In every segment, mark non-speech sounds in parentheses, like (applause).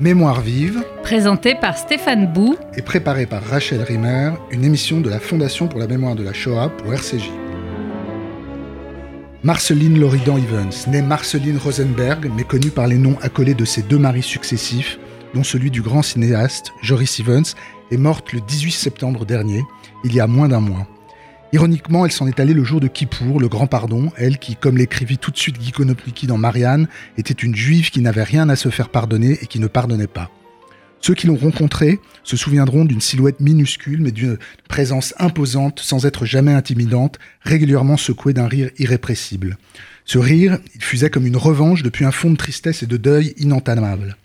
Mémoire vive, Présenté par Stéphane Bou. et préparée par Rachel Rimmer, une émission de la Fondation pour la mémoire de la Shoah pour RCJ. Marceline Loridan Evans, née Marceline Rosenberg, mais connue par les noms accolés de ses deux maris successifs, dont celui du grand cinéaste Joris Evans, est morte le 18 septembre dernier, il y a moins d'un mois. Ironiquement, elle s'en est allée le jour de Kippour, le grand pardon, elle qui, comme l'écrivit tout de suite Guy dans Marianne, était une juive qui n'avait rien à se faire pardonner et qui ne pardonnait pas. Ceux qui l'ont rencontrée se souviendront d'une silhouette minuscule mais d'une présence imposante sans être jamais intimidante, régulièrement secouée d'un rire irrépressible. Ce rire, il fusait comme une revanche depuis un fond de tristesse et de deuil inentamable.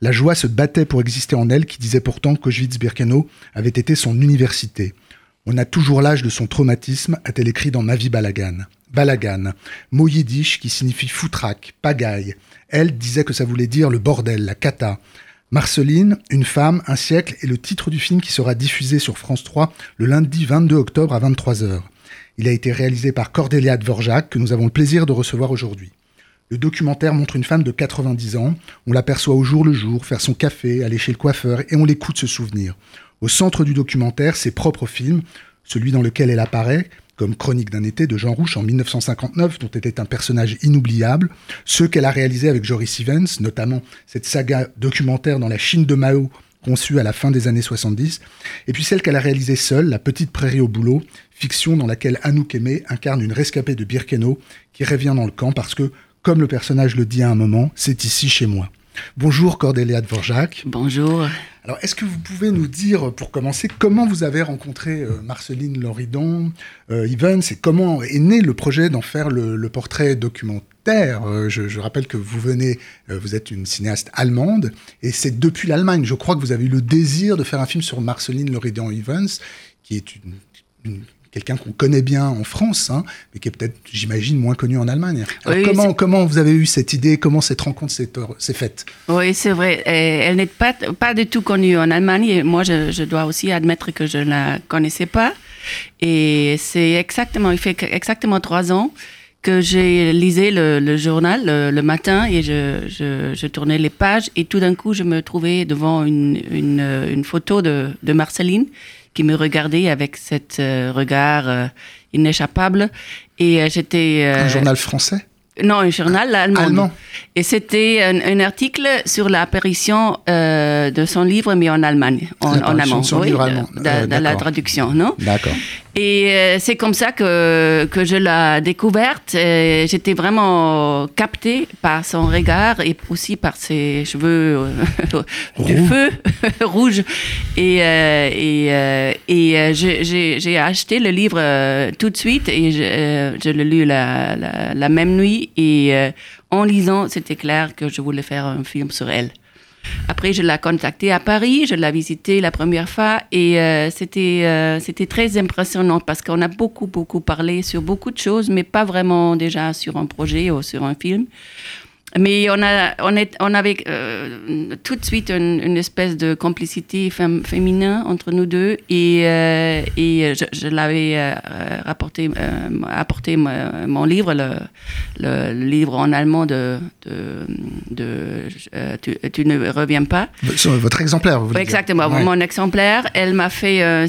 La joie se battait pour exister en elle qui disait pourtant qu'Auschwitz-Birkenau avait été son université. On a toujours l'âge de son traumatisme, a-t-elle écrit dans Ma vie Balagan. Balagan, mot yiddish qui signifie foutraque, pagaille. Elle disait que ça voulait dire le bordel, la cata. Marceline, une femme, un siècle est le titre du film qui sera diffusé sur France 3 le lundi 22 octobre à 23h. Il a été réalisé par Cordélia Dvorak que nous avons le plaisir de recevoir aujourd'hui. Le documentaire montre une femme de 90 ans. On l'aperçoit au jour le jour, faire son café, aller chez le coiffeur et on l'écoute se souvenir. Au centre du documentaire, ses propres films, celui dans lequel elle apparaît, comme Chronique d'un été de Jean Rouche en 1959, dont était un personnage inoubliable, ceux qu'elle a réalisés avec Joris Evans, notamment cette saga documentaire dans la Chine de Mao, conçue à la fin des années 70, et puis celle qu'elle a réalisée seule, La Petite Prairie au boulot, fiction dans laquelle Anouk Aimé incarne une rescapée de Birkenau qui revient dans le camp parce que, comme le personnage le dit à un moment, c'est ici chez moi. Bonjour Cordélia Dvorak. Bonjour. Alors, est-ce que vous pouvez nous dire, pour commencer, comment vous avez rencontré euh, Marceline Loridon, euh, Evans, et comment est né le projet d'en faire le, le portrait documentaire? Euh, je, je rappelle que vous venez, euh, vous êtes une cinéaste allemande, et c'est depuis l'Allemagne, je crois que vous avez eu le désir de faire un film sur Marceline Loridon Evans, qui est une, une- quelqu'un qu'on connaît bien en France, hein, mais qui est peut-être, j'imagine, moins connu en Allemagne. Alors, Oui, comment, comment vous avez eu cette idée? Comment cette rencontre s'est s'est faite? Oui, c'est vrai. Euh, Elle n'est pas, pas du tout connue en Allemagne. Et moi, je, je dois aussi admettre que je ne la connaissais pas. Et c'est exactement, il fait exactement trois ans que j'ai lisé le, le journal le, le matin et je, je, je tournais les pages et tout d'un coup, je me trouvais devant une, une, une photo de, de Marceline qui me regardait avec cet euh, regard euh, inéchappable. Et euh, j'étais... Un journal français? Non, un journal allemand. Allemand. Et c'était un, un article sur l'apparition euh, de son livre, mais en Allemagne, en, allemand. de- de- de la traduction, non? D'accord. Et euh, c'est comme ça que, que je l'ai découverte. J'étais vraiment captée par son regard et aussi par ses cheveux euh, (laughs) Roux. feu (laughs) rouge. Et, euh, et, et j'ai- acheté le livre tout de suite et je, je l'ai lu la, la, la même nuit. Et en lisant, c'était clair que je voulais faire un film sur elle. Après, je l'ai contactée à Paris, je l'ai visitée la première fois et euh, c'était euh, c'était très impressionnant parce qu'on a beaucoup, beaucoup parlé sur beaucoup de choses, mais pas vraiment déjà sur un projet ou sur un film. Mais on, a, on, est, on avait euh, tout de suite une, une espèce de complicité fem- féminin entre nous deux et, euh, et je, je l'avais euh, rapporté, euh, apporté mon, mon livre, le, livre en allemand de, de, de euh, tu, tu ne reviens pas. Sur votre exemplaire, vous voulez dire. exactement, Ouais. mon exemplaire. Elle m'a fait euh,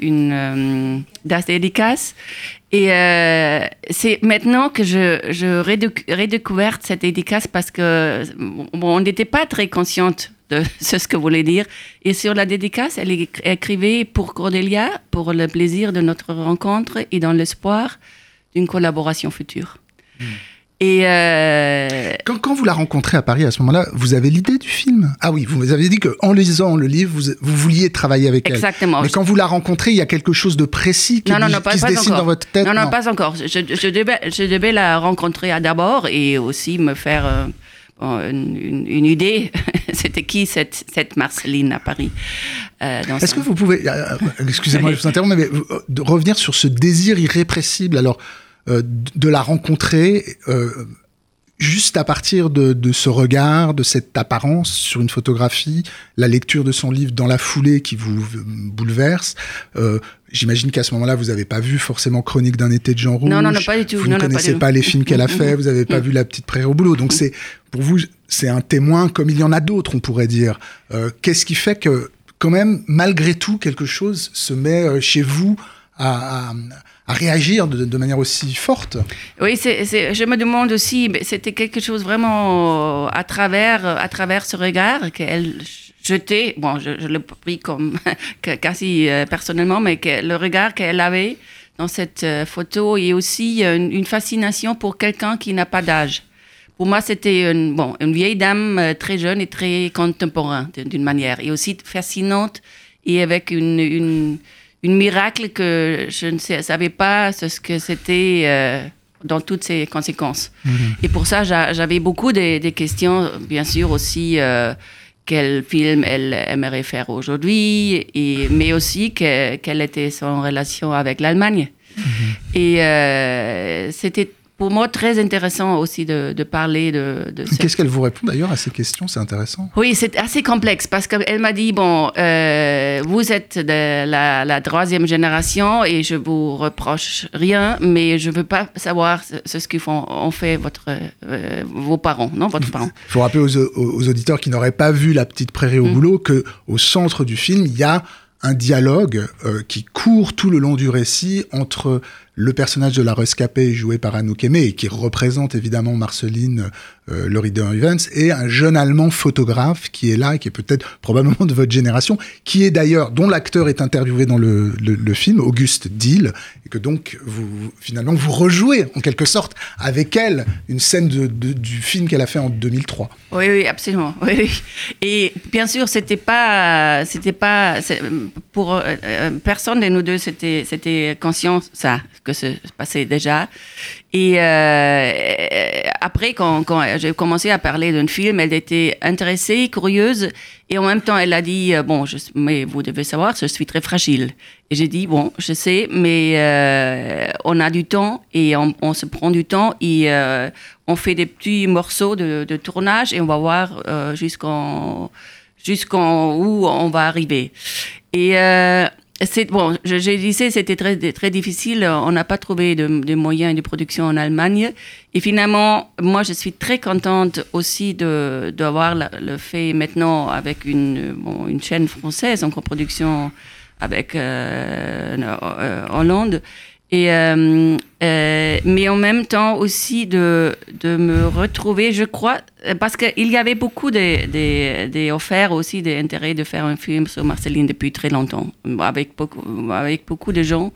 une das dédicace. Et euh, c'est maintenant que je, je redéc- redécouverte cette dédicace parce que bon, on n'était pas très consciente de (laughs) ce que voulait dire. Et sur la dédicace, elle éc- écrivait pour Cordelia, pour le plaisir de notre rencontre et dans l'espoir d'une collaboration future. Hmm. Et euh, Quand, quand vous la rencontrez à Paris, à ce moment-là, vous avez l'idée du film? Ah oui, vous avez dit qu'en lisant le livre, vous, vous vouliez travailler avec elle. exactement. Mais quand vous la rencontrez, il y a quelque chose de précis qui, Non, non, qui pas, se pas dessine encore. dans votre tête? Non, non, pas encore. Je, je devais, je devais la rencontrer d'abord et aussi me faire euh, une, une- une idée. (laughs) C'était qui cette, cette Marceline à Paris euh, Est-ce son- que vous pouvez, euh, euh, excusez-moi, je vous interromps, mais de revenir sur ce désir irrépressible, alors euh, de la rencontrer euh, juste à partir de, de ce regard, de cette apparence sur une photographie, la lecture de son livre dans la foulée qui vous euh, bouleverse. euh, J'imagine qu'à ce moment-là, vous n'avez pas vu forcément Chronique d'un été de Jean Rouge. Non, non, non, pas du tout. Vous Non, ne non, connaissez pas, les films qu'elle a fait, vous n'avez pas vu La Petite Prairie au boulot. Donc c'est pour vous, c'est un témoin comme il y en a d'autres, on pourrait dire. Qu'est-ce qui fait que, quand même, malgré tout, quelque chose se met chez vous à, réagir de, manière aussi forte. Oui, je me demande aussi, c'était quelque chose vraiment à travers, à travers ce regard qu'elle jetait, bon, je, je l'ai pris comme (laughs) quasi euh, personnellement, mais le regard qu'elle avait dans cette euh, photo et aussi une, fascination pour quelqu'un qui n'a pas d'âge. Pour moi, c'était une, bon, vieille dame euh, très jeune et très contemporaine d'une manière, et aussi fascinante et avec une une miracle que je ne savais pas ce que c'était euh, dans toutes ses conséquences. Mhm. Et pour ça, j'avais beaucoup de, questions, bien sûr aussi euh, quel film elle aimerait faire aujourd'hui, mais aussi quelle était son relation avec l'Allemagne. Mhm. Et euh, c'était pour moi très intéressant aussi de, parler de, de Qu'est-ce qu'elle vous répond d'ailleurs à ces questions? C'est intéressant. Oui, c'est assez complexe parce qu'elle m'a dit bon, euh, vous êtes de la, troisième génération et je vous reproche rien, mais je veux pas savoir ce, ce qu'ils font, ont fait votre, euh, vos parents, non, votre parent. Il faut rappeler aux, aux, auditeurs qui n'auraient pas vu la petite prairie au mm. boulot que au centre du film, il y a un dialogue euh, qui court tout le long du récit entre le personnage de la rescapée joué par Anouk Aimé et qui représente évidemment Marceline euh, le Reader Evans et un jeune allemand photographe qui est là qui est peut-être probablement de votre génération qui est d'ailleurs dont l'acteur est interviewé dans le, film Auguste Dill et que donc vous finalement vous rejouez en quelque sorte avec elle une scène du film qu'elle a fait en 2003 oui oui absolument. Et bien sûr c'était pas c'était pas pour euh, euh, personne de nous deux c'était c'était conscient ça que se passait déjà. Et euh, après, quand j'ai commencé à parler d'un film, elle était intéressée, curieuse, et en même temps, elle a dit euh, Bon, mais vous devez savoir, je suis très fragile. Et j'ai dit Bon, je sais, mais euh, on a du temps et on, se prend du temps et on fait des petits morceaux de, de tournage et on va voir jusqu'en jusqu'en où on va arriver. Et c'est bon, j'ai dit c'était très très difficile. On n'a pas trouvé de, moyens de production en Allemagne. Et finalement, moi, je suis très contente aussi de d'avoir le fait maintenant avec une une chaîne française en coproduction avec euh, euh Hollande et, euh, euh, mais en même temps aussi de, de me retrouver, je crois, parce qu'il y avait beaucoup des de, de offerts aussi d'intérêt de faire un film sur Marceline depuis très longtemps, avec beaucoup, avec beaucoup de gens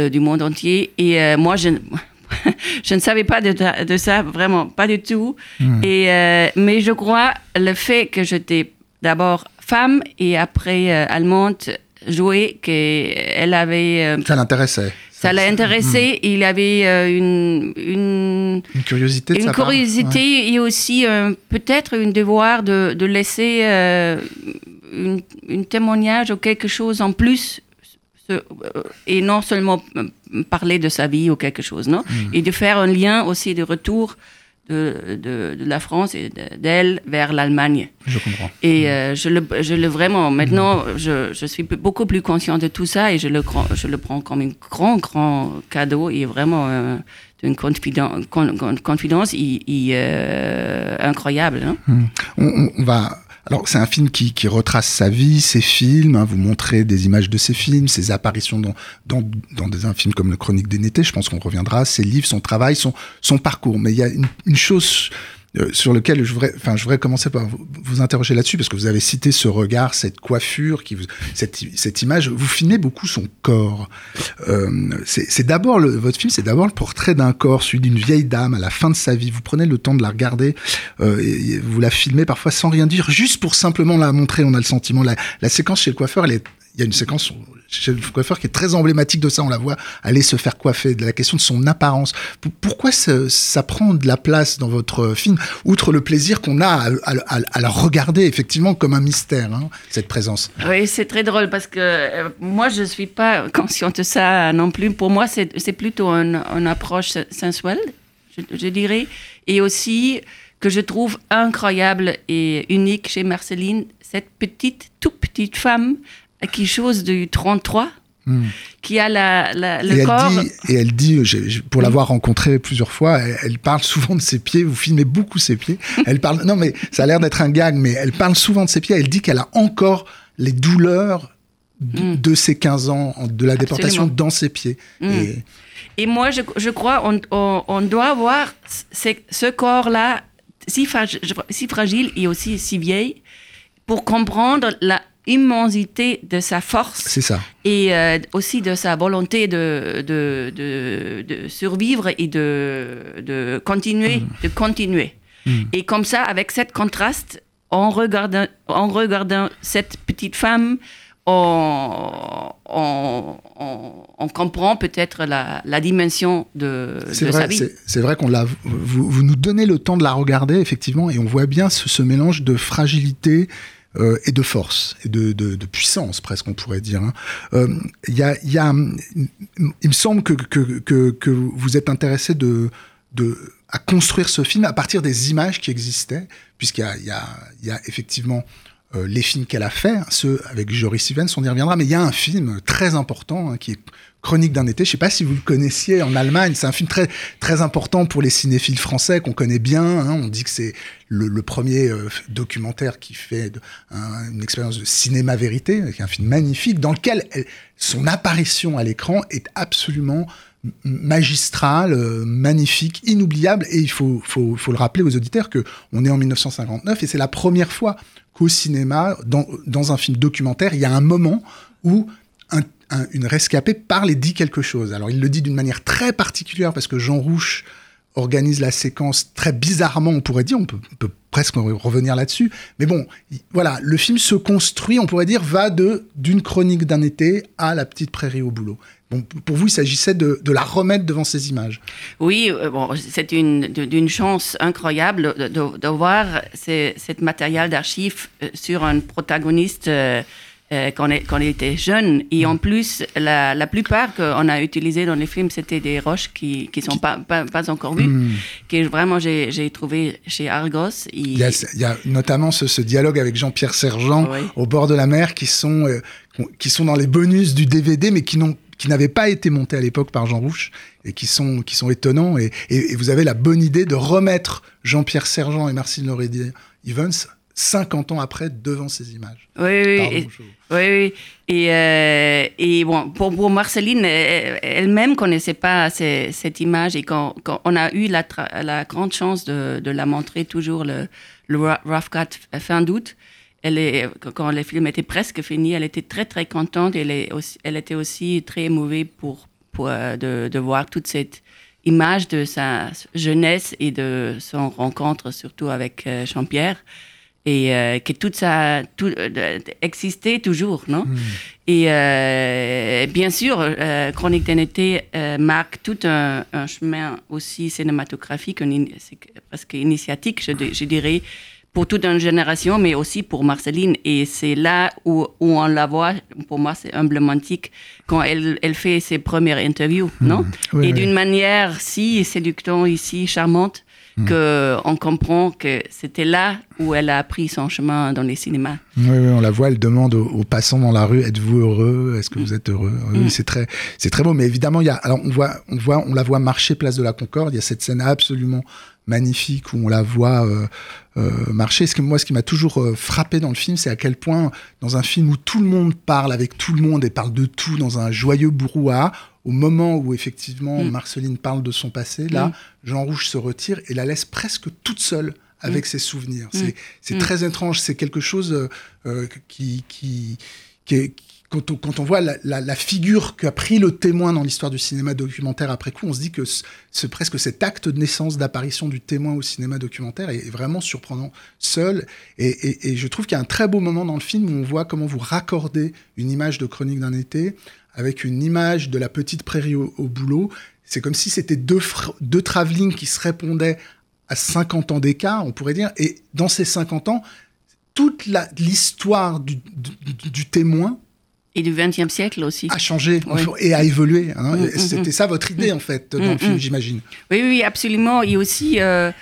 euh, du monde entier. Et euh, moi, je, (laughs) je ne savais pas de, de, ça, vraiment, pas du tout. Hmm. Et, euh, mais je crois le fait que j'étais d'abord femme et après allemande, jouer qu'elle avait... ça l'intéressait ça l'a intéressé. Hmm. Il avait euh, une, une, une, curiosité. une curiosité et aussi euh, peut-être un devoir de, de laisser euh, une, témoignage ou quelque chose en plus et non seulement parler de sa vie ou quelque chose, non? Hmm. Et de faire un lien aussi de retour de, de, de la France et d'elle vers l'Allemagne. Je comprends. Et euh, je, le, je le vraiment, maintenant, je, je, suis beaucoup plus conscient de tout ça et je le, je le prends comme un grand, grand cadeau et vraiment euh, une confidence, confidence euh, incroyable. Hein. Hmm. On, on, va alors c'est un film qui, qui, retrace sa vie, ses films, hein, vous montrez des images de ses films, ses apparitions dans, dans, dans des, un comme Le Chronique d'été, je pense qu'on reviendra, ses livres, son travail, son, son parcours. Mais il y a une chose euh, sur lequel je voudrais, enfin, je voudrais commencer par vous, interroger là-dessus parce que vous avez cité ce regard, cette coiffure, qui vous, cette, cette image. Vous filmez beaucoup son corps. Euh, c'est d'abord votre film, c'est d'abord le portrait d'un corps, celui d'une vieille dame à la fin de sa vie. Vous prenez le temps de la regarder, euh, vous la filmez parfois sans rien dire, juste pour simplement la montrer. On a le sentiment. La, la séquence chez le coiffeur, elle est il y a une séquence chez le coiffeur qui est très emblématique de ça. On la voit aller se faire coiffer, de la question de son apparence. Pourquoi ça, prend de la place dans votre film, outre le plaisir qu'on a à, la regarder effectivement comme un mystère, hein, cette présence? Oui, c'est très drôle parce que euh, moi, je ne suis pas consciente de ça non plus. Pour moi, c'est plutôt une approche sensuelle, je, dirais. Et aussi que je trouve incroyable et unique chez Marceline, cette petite, toute petite femme quelque chose du 33 hmm. qui a la, le et corps. Elle dit, et elle dit, pour l'avoir rencontrée plusieurs fois, elle, parle souvent de ses pieds. Vous filmez beaucoup ses pieds. (laughs) Elle parle, non mais ça a l'air d'être un gag, mais elle parle souvent de ses pieds. Elle dit qu'elle a encore les douleurs de, hmm. ses 15 ans de la déportation dans ses pieds. Hmm. Et, moi, je, je crois on, on, doit avoir ce corps-là si, si fragile et aussi si vieille pour comprendre la immensité de sa force. C'est ça. Et euh, aussi de sa volonté de, de, de, survivre et de, de continuer. Mm. De continuer. Mm. Et comme ça, avec cette contraste, en regardant, en regardant cette petite femme, on, on, on, comprend peut-être la, la, dimension de, de vrai, sa vie. C'est vrai qu'on l'a. Vous, vous, nous donnez le temps de la regarder effectivement, et on voit bien ce, ce mélange de fragilité euh, et de force et de, de, puissance presque on pourrait dire. Il hein. euh, a, y a, il me semble que, que, que, vous êtes intéressé de, de à construire ce film à partir des images qui existaient, puisqu'il y il il y a effectivement euh, les films qu'elle a fait, ceux avec Joris Stevens, on y reviendra, mais il y a un film très important hein, qui est Chronique d'un été. Je sais pas si vous le connaissiez en Allemagne. C'est un film très très important pour les cinéphiles français qu'on connaît bien. Hein. On dit que c'est le, premier euh, documentaire qui fait une expérience de cinéma vérité, avec un film magnifique dans lequel son apparition à l'écran est absolument magistrale, euh, magnifique, inoubliable. Et il faut, le rappeler aux auditeurs que on est en 1959 et c'est la première fois qu'au cinéma, dans, un film documentaire, il y a un moment où un, une rescapée parle et dit quelque chose. Alors il le dit d'une manière très particulière parce que Jean Rouche organise la séquence très bizarrement, on pourrait dire, on peut, peut presque revenir là-dessus. Mais bon, voilà, le film se construit, on pourrait dire, va de d'une chronique d'un été à la petite prairie au boulot. Bon, pour vous, il s'agissait de, de, la remettre devant ces images. Oui, euh, bon, c'est une d'une chance incroyable de, de voir cette matériel d'archives euh, sur un protagoniste. Euh, euh, quand, on, était jeune. Et en plus, la, la plupart qu'on a utilisés dans les films, c'était des roches qui ne sont pas, pas, encore vues, hmm. que vraiment j'ai trouvé chez Argos. Il, y a, notamment ce, dialogue avec Jean-Pierre Sergent au bord de la mer qui sont, euh, qui sont dans les bonus du DVD, mais qui n'ont qui n'avaient pas été montés à l'époque par Jean Rouche et qui sont, qui sont étonnants. Et, et, vous avez la bonne idée de remettre Jean-Pierre Sergent et Marcine Lorédier Evans 50 ans après devant ces images. Oui, oui, et, oui, Et, euh, et bon, pour, pour Marceline, elle-même connaissait pas cette image et quand, quand, on a eu la, la grande chance de, de, la montrer toujours le, le Rough Cut fin d'août, elle est, quand le film était presque fini, elle était très très contente. Elle, est aussi, elle était aussi très émouvée pour, pour euh, de, de voir toute cette image de sa jeunesse et de son rencontre surtout avec euh, Jean-Pierre et euh, que tout ça tout, euh, existait toujours, non? Hmm. Et euh, bien sûr, euh, Chronique d'un été marque tout un, un, chemin aussi cinématographique, presque initiatique, je, je, dirais, pour toute une génération, mais aussi pour Marceline. Et c'est là où, où, on la voit, pour moi c'est emblématique, quand elle, elle fait ses premières interviews, non? Hmm. Et d'une manière si séductante, ici, charmante, Hmm. qu'on comprend que c'était là où elle a appris son chemin dans les cinémas. Oui, on la voit, elle demande aux, passants dans la rue êtes-vous heureux? Est-ce que vous êtes heureux? Oui, hmm. c'est très, c'est très beau. Mais évidemment, il y a, alors on voit, on voit, on la voit marcher place de la Concorde. Il y a cette scène absolument magnifique où on la voit euh, euh, marcher. Ce que moi, ce qui m'a toujours euh, frappé dans le film, c'est à quel point, dans un film où tout le monde parle avec tout le monde et parle de tout dans un joyeux brouhaha, au moment où effectivement mm. Marceline parle de son passé, là, mm. Jean Rouge se retire et la laisse presque toute seule avec mm. ses souvenirs. C'est très étrange, c'est quelque chose euh, euh, qui, qui, qui, quand, on, quand on, voit la, la, la figure qu'a pris le témoin dans l'histoire du cinéma documentaire après coup, on se dit que c'est presque cet acte de naissance, d'apparition du témoin au cinéma documentaire est, vraiment surprenant seul. Et, et, et je trouve qu'il y a un très beau moment dans le film où on voit comment vous raccordez une image de chronique d'un été avec une image de la petite prairie au, boulot. C'est comme si c'était deux, deux travelling qui se répondaient à 50 ans d'écart, on pourrait dire. Et dans ces 50 ans, toute l'histoire du, du, témoin et du XXe siècle aussi. A changé et a évolué. Hein. Mm, mm, c'était mm. ça votre idée, en fait, dans le film, j'imagine. Oui, oui, absolument. Et aussi euh,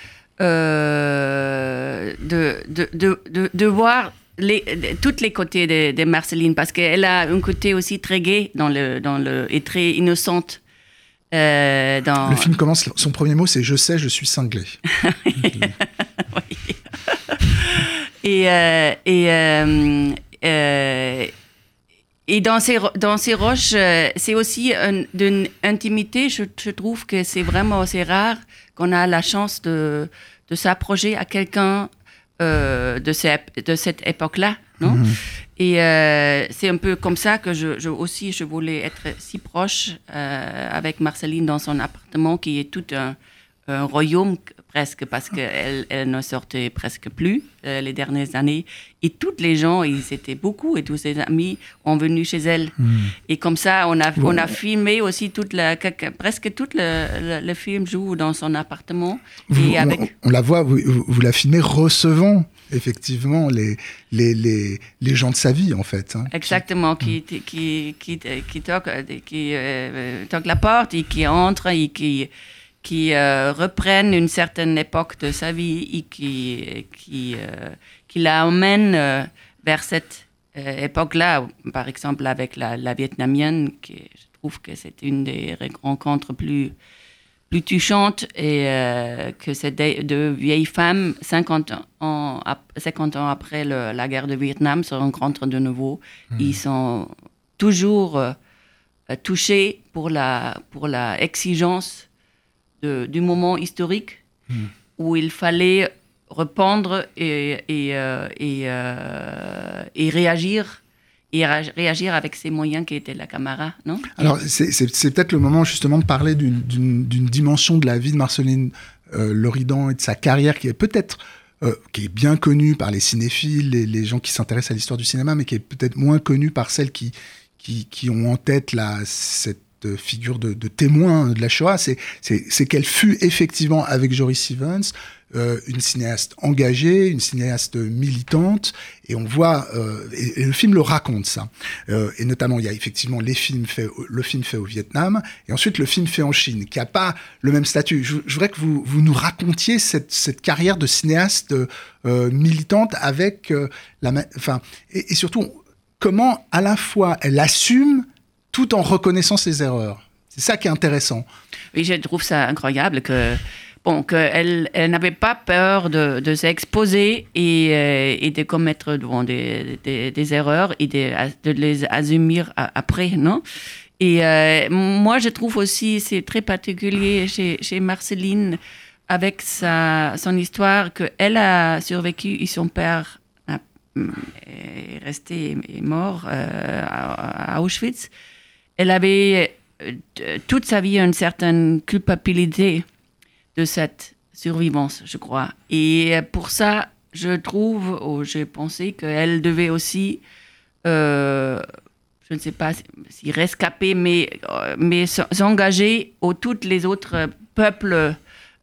euh, de, de, de, de, voir les, toutes les côtés de, de Marceline parce qu'elle a un côté aussi très gai dans le, dans le, et très innocente. Euh, dans... Le film commence, son premier mot c'est Je sais, je suis cinglé. (laughs) Et, euh, et, euh, et dans ces, dans ces roches, c'est aussi un- d'une intimité. Je, je trouve que c'est vraiment assez rare qu'on a la chance de, de s'approcher à quelqu'un euh, de, ces- de cette époque-là. Non? Et euh, c'est un peu comme ça que je, je- aussi je voulais être si proche euh, avec Marceline dans son appartement qui est tout un, un royaume presque parce qu'elle elle ne sortait presque plus euh, les dernières années. Et toutes les gens ils étaient beaucoup et tous ses amis ont venu chez elle. Et comme ça on a on a filmé aussi toute la presque tout le, le, le film joue dans son appartement. Vous- et avec on, on la voit, vous, vous- la filmez recevant effectivement les, les, les, les gens de sa vie en fait. hein. Exactement, qui, qui, qui, qui, toque, qui euh, toque la porte et qui entre et qui, qui euh, reprennent une certaine époque de sa vie et qui, qui, euh, qui la emmène euh, vers cette époque-là. Par exemple, avec la, la vietnamienne, qui, je trouve que c'est une des rencontres plus, plus touchantes et euh, que c'est deux, vieilles femmes, 50 ans, ap- 50 ans après le- la guerre de Vietnam, se rencontrent de nouveau. Ils sont toujours touchés pour la, pour la exigence du moment historique où il fallait répondre et, et, euh, euh, et réagir et réagir avec ces moyens qui étaient la caméra, non? Alors, c'est peut-être le moment justement de parler d'une- dimension de la vie de Marceline euh, Loridan et de sa carrière qui est peut-être bien connue par les cinéphiles, les, les gens qui s'intéressent à l'histoire du cinéma, mais qui est peut-être moins connue par celles qui, qui, qui ont en tête cette figure de, de témoin de la Shoah. C'est qu'elle fut effectivement, avec Joris Stevens, euh, une cinéaste engagée, une cinéaste militante, et on voit, euh, et, le film le raconte ça. Euh, et notamment, il y a effectivement les films faits, le film fait au Vietnam, et ensuite le film fait en Chine, qui a pas le même statut. Je, je voudrais que vous, vous nous racontiez cette, cette carrière de cinéaste euh, militante avec euh, la, enfin, et, et surtout comment à la fois elle assume tout en reconnaissant ses erreurs. C'est ça qui est intéressant. Oui, je trouve ça incroyable que bon qu'elle elle n'avait pas peur de, de s'exposer et, euh, et de commettre bon, des, des, erreurs et de, les assumer après, non? Et euh, moi, je trouve aussi c'est très particulier chez, Marceline avec sa, son histoire qu'elle a survécu et son père a- est resté est mort euh, à Auschwitz. Elle avait euh, t- toute sa vie une certaine culpabilité de cette survivance, je crois. Et euh, pour ça, je trouve, ou j'ai pensé qu'elle devait aussi, euh, je ne sais pas si- rescaper, mais, euh, mais s'engager aux tous les autres peuples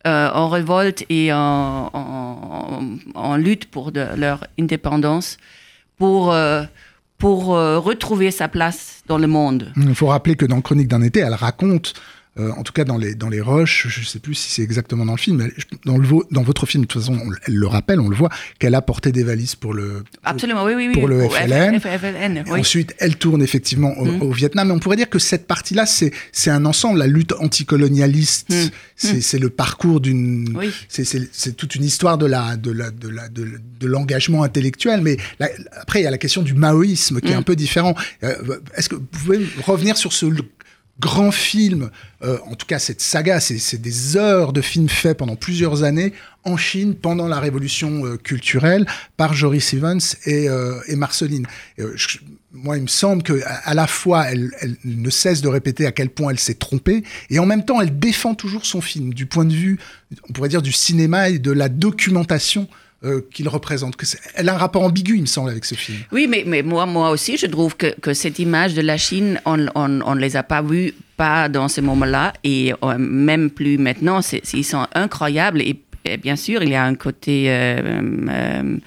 euh, en révolte et en, lutte pour leur indépendance, pour, euh, pour euh, retrouver sa place dans le monde. Il faut rappeler que dans Chronique d'un été, elle raconte, euh, en tout cas dans les, dans les rushs, je ne sais plus si c'est exactement dans le film, mais dans, le, dans votre film, de toute façon, on- elle le rappelle, on le voit, qu'elle a porté des valises pour le... Absolument, oui, oui, oui. pour le FLN. FLN, Et oui. Ensuite, elle tourne effectivement au, Mm. au Vietnam. Mais on pourrait dire que cette partie-là, c'est c'est un ensemble. La lutte anticolonialiste, Mm. c'est c'est le parcours d'une. Oui. C'est- toute une histoire de la de la de la de, de l'engagement intellectuel. Mais la- après, il y a la question du maoïsme qui est Mm. un peu différent. Euh, Est-ce que vous pouvez revenir sur ce l- grand film, euh, en tout cas cette saga, c'est des heures de films faits pendant plusieurs années en Chine pendant la révolution euh, culturelle par Joris Evans et, euh, Marceline. Euh, moi, il me semble que à, la fois, elle ne cesse de répéter à quel point elle s'est trompée, et en même temps, elle défend toujours son film du point de vue, on pourrait dire, du cinéma et de la documentation euh, qu'il représente. Elle a un rapport ambigu, il me semble, avec ce film. Oui, mais, moi, aussi, je trouve que, cette image de la Chine, on on les a pas vues, pas dans ce moment-là, et euh, même plus maintenant. Ils sont incroyables. Et, bien sûr, il y a un côté euh,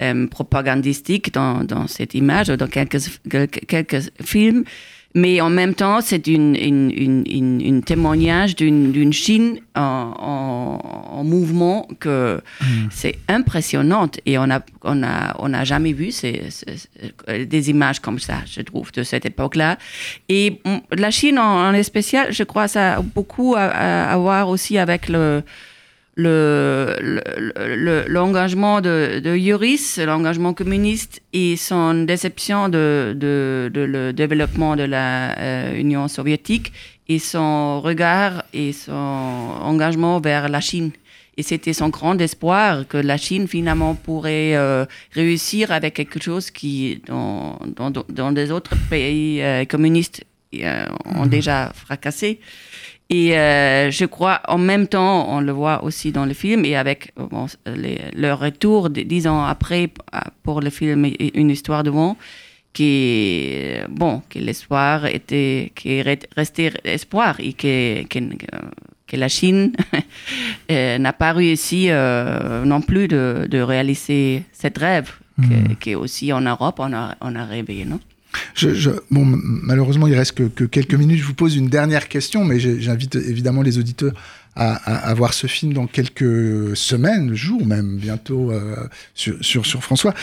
euh, propagandistique dans, cette image, dans quelques films. Mais en même temps, c'est une, une, une, une témoignage d'une Chine en, en, mouvement que mm. c'est impressionnante et on a, on a, on a jamais vu ces, des images comme ça, je trouve, de cette époque-là. Et la Chine en, en je crois, ça a beaucoup à, à voir aussi avec le l'engagement le, de, de Yoris, l'engagement communiste et son déception de, de, de le développement de la euh, Union soviétique et son regard et son engagement vers la Chine. Et c'était son grand espoir que la Chine finalement pourrait euh, réussir avec quelque chose qui, dans, dans, dans des autres pays euh, communistes, ont mmh. déjà fracassé. Et euh, je crois, en même temps, on le voit aussi dans le film, et avec bon, le retour, dix ans après, pour le film Une histoire de vent, qui, bon, que l'espoir était, qui est resté espoir, et que, que, que la Chine (laughs) euh, n'a pas réussi euh, non plus de, de réaliser cette rêve, mmh. qui aussi en Europe, on a, on a rêvé, non? Malheureusement, il reste que, quelques minutes. Je vous pose une dernière question, mais j'invite évidemment les auditeurs à, voir ce film dans quelques semaines, jours même, bientôt euh, sur, François.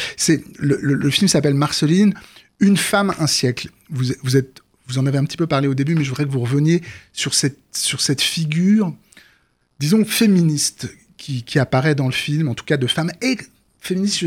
Le, film s'appelle Marceline, une femme, un siècle. Vous, en avez un petit peu parlé au début, mais je voudrais que vous reveniez sur cette, figure, disons, féministe qui, apparaît dans le film, en tout cas de femme et féministe.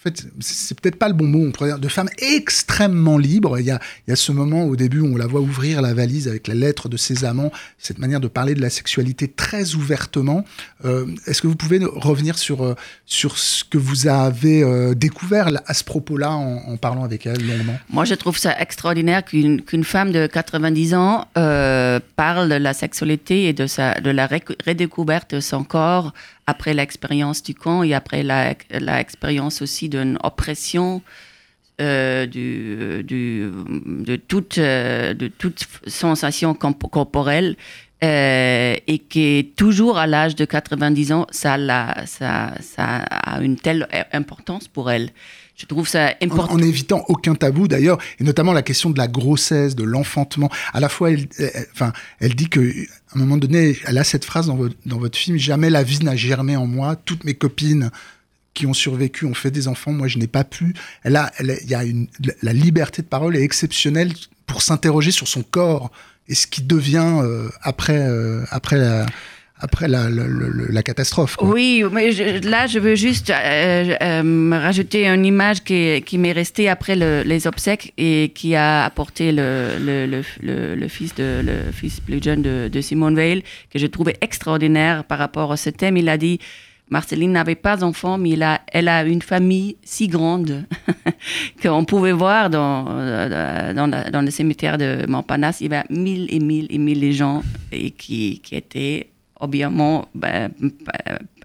En fait, c'est peut-être pas le bon mot, on pourrait dire, de femme extrêmement libre. Il y, a, il y a ce moment au début où on la voit ouvrir la valise avec la lettre de ses amants, cette manière de parler de la sexualité très ouvertement. Euh, Est-ce que vous pouvez revenir sur, euh, sur ce que vous avez euh, découvert à ce propos-là en, en, parlant avec elle longuement? Moi, je trouve ça extraordinaire qu'une qu'une femme de 90 ans euh, parle de la sexualité et de, sa, de la redécouverte de son corps après l'expérience du camp et après l'expérience aussi d'une oppression euh, du, du, de, toute, euh, de toute sensation corporelle euh, et qui toujours à l'âge de 90 ans, ça, ça, ça a une telle importance pour elle. Je trouve ça important. En, évitant aucun tabou d'ailleurs, et notamment la question de la grossesse, de l'enfantement. À la fois, elle, enfin, elle dit que à un moment donné, elle a cette phrase dans votre, dans votre film jamais la vie n'a germé en moi. Toutes mes copines qui ont survécu ont fait des enfants. Moi, je n'ai pas pu. Elle a, il y a une, la liberté de parole est exceptionnelle pour s'interroger sur son corps et ce qui devient euh, après, euh, après la après la, catastrophe. Oui, mais là, je veux juste euh, euh, rajouter une image qui, m'est restée après le, les obsèques et qui a apporté le, le, fils le plus jeune de, de Simone Veil, que je trouvais extraordinaire par rapport à ce thème. Il a dit Marceline n'avait pas d'enfant, mais elle a une famille si grande (laughs) qu'on pouvait voir dans, euh, dans, dans, le cimetière de Montparnasse, il y avait mille et mille et mille de gens et qui, qui étaient obviamente ben,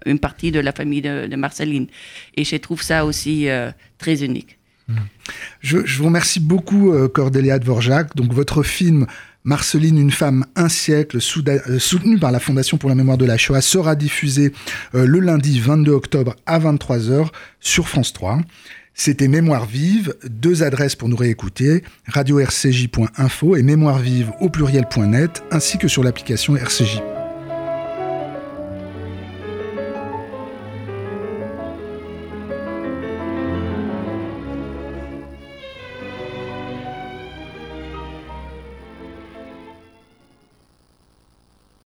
une partie de la famille de, Marceline. Et je trouve ça aussi euh, très unique. Je, vous remercie beaucoup, euh, Cordélia Dvorak. Donc, votre film Marceline, une femme, un siècle, euh, soutenu par la Fondation pour la mémoire de la Shoah, sera diffusé le lundi 22 octobre à 23h sur France 3. C'était Mémoire vive, deux adresses pour nous réécouter, radio-rcj.info et mémoire vive au pluriel.net, ainsi que sur l'application RCJ.